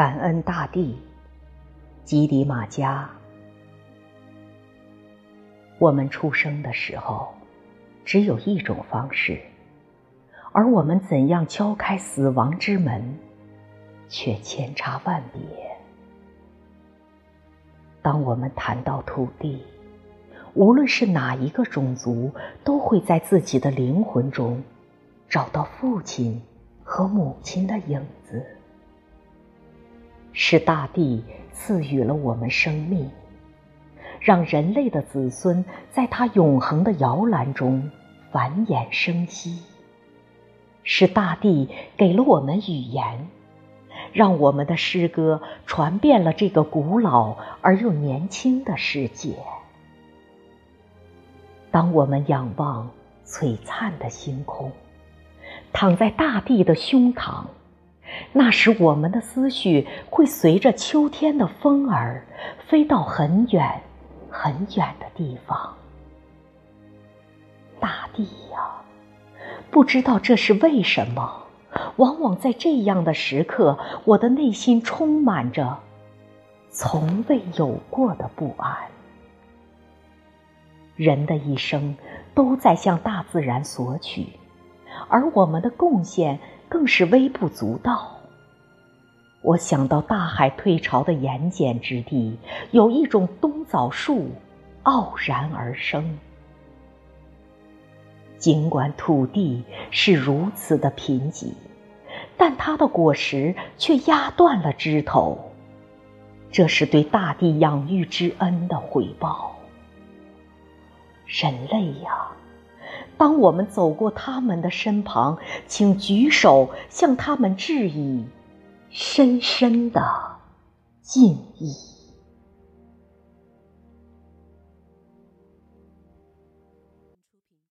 感恩大地，吉迪马加。我们出生的时候，只有一种方式，而我们怎样敲开死亡之门，却千差万别。当我们谈到土地，无论是哪一个种族，都会在自己的灵魂中找到父亲和母亲的影子。是大地赐予了我们生命，让人类的子孙在它永恒的摇篮中繁衍生息。是大地给了我们语言，让我们的诗歌传遍了这个古老而又年轻的世界。当我们仰望璀璨的星空，躺在大地的胸膛，那时我们的思绪会随着秋天的风儿飞到很远很远的地方。大地呀，不知道这是为什么，往往在这样的时刻，我的内心充满着从未有过的不安。人的一生都在向大自然索取，而我们的贡献更是微不足道。我想到大海退潮的盐碱之地，有一种冬枣树傲然而生。尽管土地是如此的贫瘠，但它的果实却压断了枝头，这是对大地养育之恩的回报。人类呀，当我们走过他们的身旁，请举手向他们致以深深的敬意。